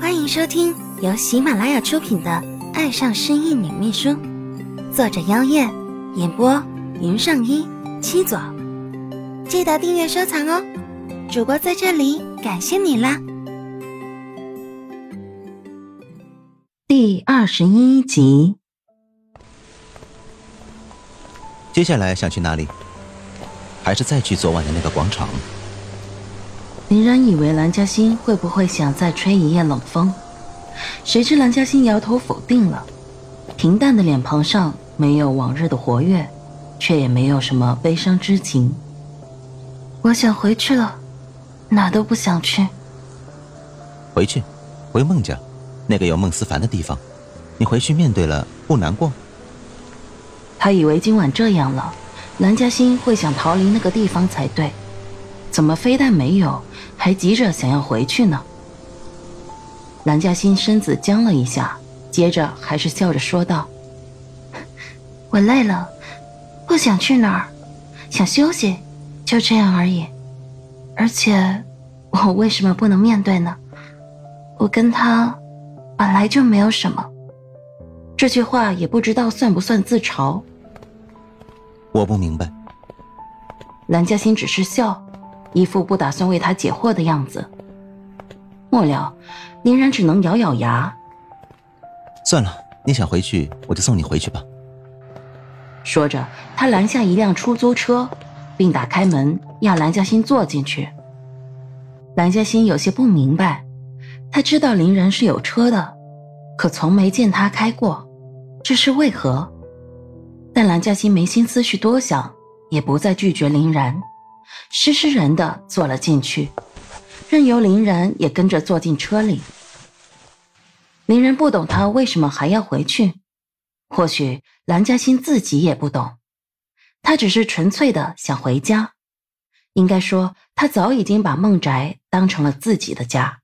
欢迎收听由喜马拉雅出品的《爱上失意女秘书》，作者：妖艳，演播：云上一七左。记得订阅收藏哦！主播在这里感谢你啦！第二十一集，接下来想去哪里？还是再去昨晚的那个广场？林然以为蓝嘉欣会不会想再吹一夜冷风，谁知蓝嘉欣摇头否定了。平淡的脸庞上没有往日的活跃，却也没有什么悲伤之情。我想回去了，哪都不想去。回去，回孟家，那个有孟思凡的地方。你回去面对了，不难过？他以为今晚这样了，蓝嘉欣会想逃离那个地方才对。怎么非但没有，还急着想要回去呢？蓝嘉欣身子僵了一下，接着还是笑着说道：“我累了，不想去哪儿，想休息，就这样而已。而且，我为什么不能面对呢？我跟他本来就没有什么。”这句话也不知道算不算自嘲。我不明白。蓝嘉欣只是笑。一副不打算为他解惑的样子。末了，林然只能咬咬牙。算了，你想回去，我就送你回去吧。说着，他拦下一辆出租车，并打开门，要蓝嘉欣坐进去。蓝嘉欣有些不明白，他知道林然是有车的，可从没见他开过，这是为何？但蓝嘉欣没心思去多想，也不再拒绝林然。施施然的坐了进去，任由林然也跟着坐进车里。林然不懂他为什么还要回去，或许蓝嘉欣自己也不懂，他只是纯粹的想回家。应该说，他早已经把孟宅当成了自己的家。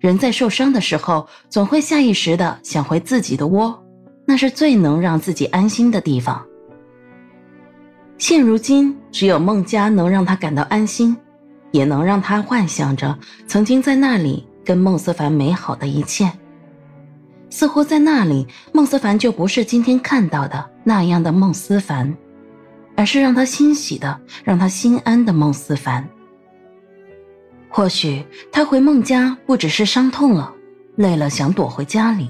人在受伤的时候，总会下意识的想回自己的窝，那是最能让自己安心的地方。现如今，只有孟家能让他感到安心，也能让他幻想着曾经在那里跟孟思凡美好的一切。似乎在那里，孟思凡就不是今天看到的那样的孟思凡，而是让他欣喜的、让他心安的孟思凡。或许他回孟家不只是伤痛了、累了，想躲回家里，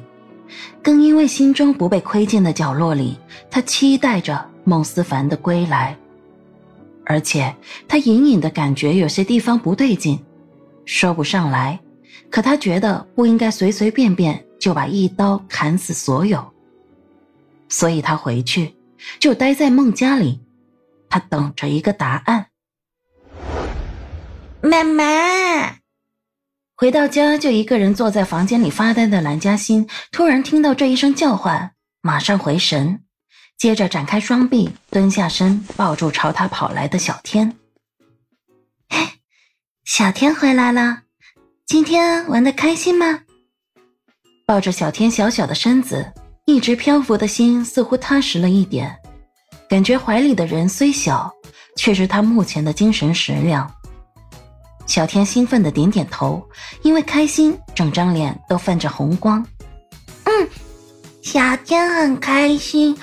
更因为心中不被窥见的角落里，他期待着。孟思凡的归来，而且他隐隐的感觉有些地方不对劲，说不上来，可他觉得不应该随随便便就把一刀砍死所有，所以他回去就待在孟家里，他等着一个答案。妈妈，回到家就一个人坐在房间里发呆的蓝嘉欣，突然听到这一声叫唤，马上回神。接着展开双臂，蹲下身，抱住朝他跑来的小天。嘿，小天回来了，今天玩的开心吗？抱着小天小小的身子，一直漂浮的心似乎踏实了一点，感觉怀里的人虽小，却是他目前的精神食粮。小天兴奋的点点头，因为开心，整张脸都泛着红光。嗯，小天很开心。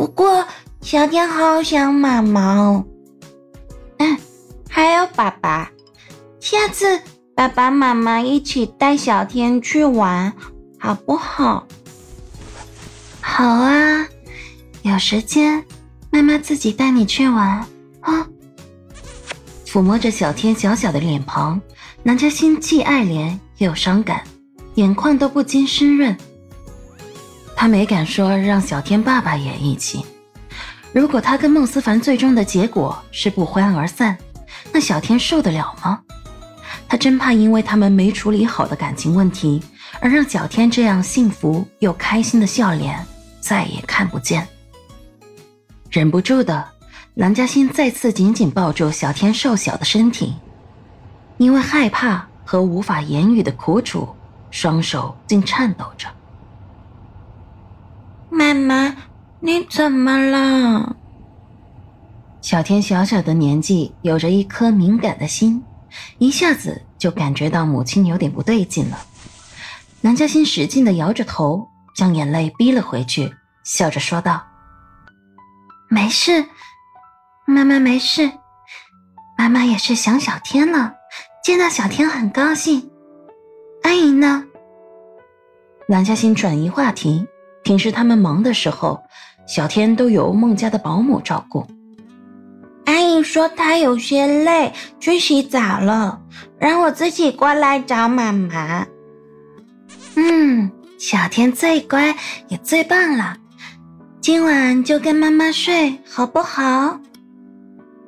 不过，小天好想妈妈哦。嗯，还有爸爸，下次爸爸妈妈一起带小天去玩，好不好？好啊，有时间妈妈自己带你去玩啊。抚摸着小天小小的脸庞，南嘉心既爱怜又伤感，眼眶都不禁湿润。他没敢说让小天爸爸也一起。如果他跟孟思凡最终的结果是不欢而散，那小天受得了吗？他真怕因为他们没处理好的感情问题，而让小天这样幸福又开心的笑脸再也看不见。忍不住的，蓝嘉欣再次紧紧抱住小天瘦小的身体，因为害怕和无法言语的苦楚，双手竟颤抖着。妈妈，你怎么了？小天小小的年纪，有着一颗敏感的心，一下子就感觉到母亲有点不对劲了。蓝嘉欣使劲的摇着头，将眼泪逼了回去，笑着说道：“没事，妈妈没事。妈妈也是想小天了，见到小天很高兴。阿姨呢？”蓝嘉欣转移话题，平时他们忙的时候，小天都由孟家的保姆照顾。阿姨说她有些累，去洗澡了，让我自己过来找妈妈。嗯，小天最乖也最棒了，今晚就跟妈妈睡好不好？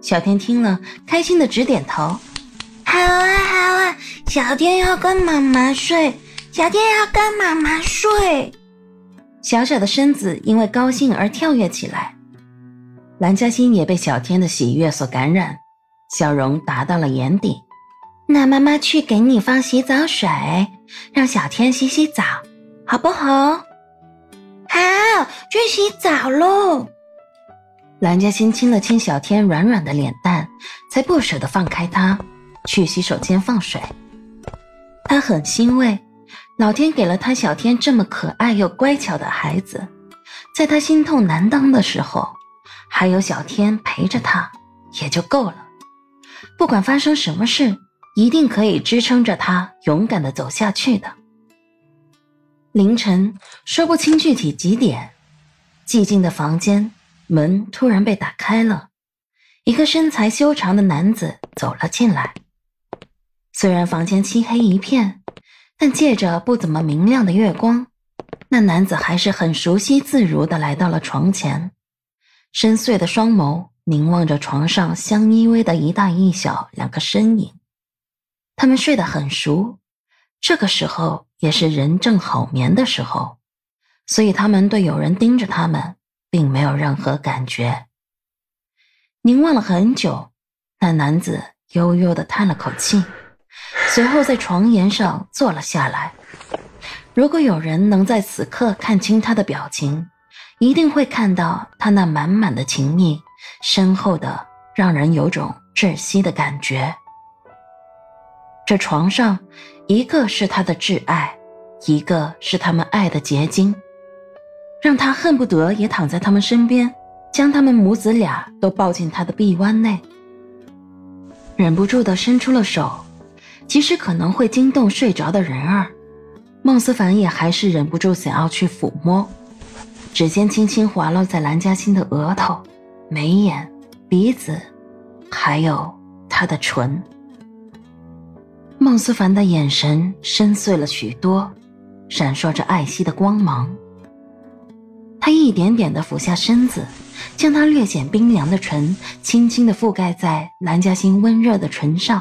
小天听了，开心的直点头。好啊，好啊，小天要跟妈妈睡。小天要跟妈妈睡，小小的身子因为高兴而跳跃起来。蓝嘉欣也被小天的喜悦所感染，笑容达到了眼底。那妈妈去给你放洗澡水，让小天洗洗澡，好不好？好，去洗澡喽。蓝嘉欣亲了亲小天软软的脸蛋，才不舍得放开他，去洗手间放水。他很欣慰。老天给了他小天这么可爱又乖巧的孩子，在他心痛难当的时候，还有小天陪着他，也就够了。不管发生什么事，一定可以支撑着他勇敢的走下去的。凌晨，说不清具体几点，寂静的房间门突然被打开了，一个身材修长的男子走了进来。虽然房间漆黑一片。但借着不怎么明亮的月光，那男子还是很熟悉自如的来到了床前，深邃的双眸凝望着床上相依偎的一大一小两个身影。他们睡得很熟，这个时候也是人正好眠的时候，所以他们对有人盯着他们并没有任何感觉。凝望了很久，那男子悠悠的叹了口气。随后在床沿上坐了下来。如果有人能在此刻看清他的表情，一定会看到他那满满的情意，深厚的让人有种窒息的感觉。这床上，一个是他的挚爱，一个是他们爱的结晶，让他恨不得也躺在他们身边，将他们母子俩都抱进他的臂弯内，忍不住的伸出了手。即使可能会惊动睡着的人儿，孟思凡也还是忍不住想要去抚摸，指尖轻轻滑落在蓝嘉欣的额头、眉眼、鼻子，还有她的唇。孟思凡的眼神深邃了许多，闪烁着爱惜的光芒。他一点点地俯下身子，将他略显冰凉的唇轻轻地覆盖在蓝嘉欣温热的唇上。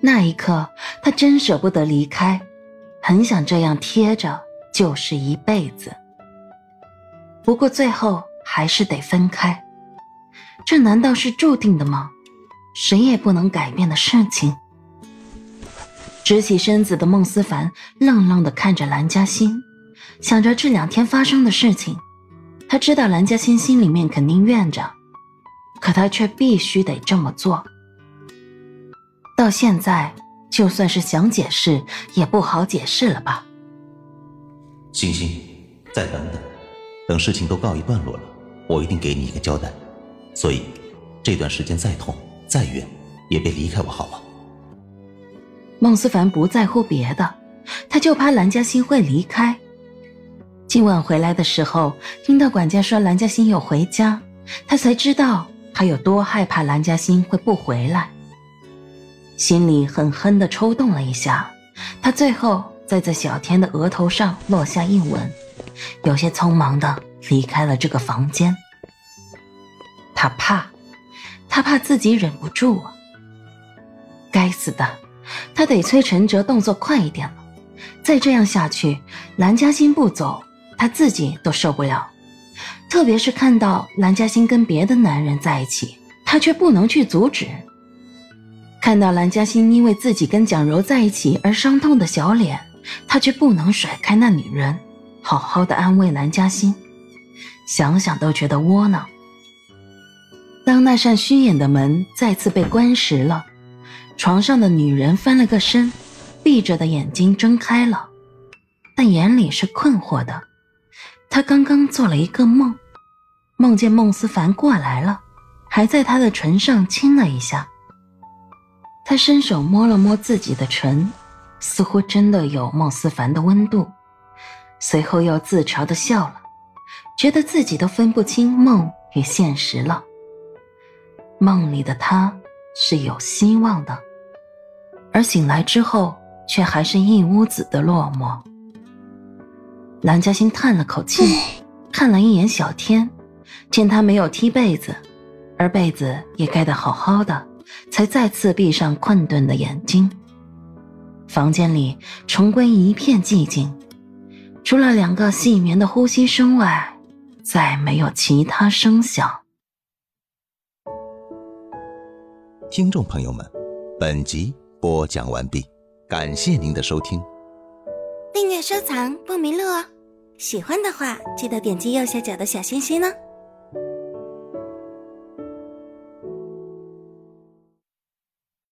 那一刻，他真舍不得离开，很想这样贴着就是一辈子。不过最后还是得分开，这难道是注定的吗？谁也不能改变的事情。直起身子的孟思凡愣愣地看着蓝嘉欣，想着这两天发生的事情。他知道蓝嘉欣心里面肯定怨着，可他却必须得这么做。到现在，就算是想解释，也不好解释了吧？星星，再等等，等事情都告一段落了，我一定给你一个交代。所以，这段时间再痛再远，也别离开我，好吗？孟思凡不在乎别的，他就怕蓝嘉欣会离开。今晚回来的时候，听到管家说蓝嘉欣有回家，他才知道他有多害怕蓝嘉欣会不回来。心里狠狠地抽动了一下，他最后再在小天的额头上落下一吻，有些匆忙地离开了这个房间。他怕，他怕自己忍不住啊！该死的，他得催陈哲动作快一点了。再这样下去，蓝嘉欣不走，他自己都受不了。特别是看到蓝嘉欣跟别的男人在一起，他却不能去阻止。看到蓝嘉欣因为自己跟蒋柔在一起而伤痛的小脸，他却不能甩开那女人，好好的安慰蓝嘉欣，想想都觉得窝囊。当那扇虚掩的门再次被关实了，床上的女人翻了个身，闭着的眼睛睁开了，但眼里是困惑的。他刚刚做了一个梦，梦见孟思凡过来了，还在他的唇上亲了一下。他伸手摸了摸自己的唇，似乎真的有孟思凡的温度，随后又自嘲的笑了，觉得自己都分不清梦与现实了。梦里的他是有希望的，而醒来之后却还是一屋子的落寞。蓝嘉欣叹了口气，看了一眼小天，见他没有踢被子，而被子也盖得好好的，才再次闭上困顿的眼睛。房间里重归一片寂静，除了两个细绵的呼吸声外，再没有其他声响。听众朋友们，本集播讲完毕，感谢您的收听。订阅收藏不迷路哦！喜欢的话，记得点击右下角的小心心呢。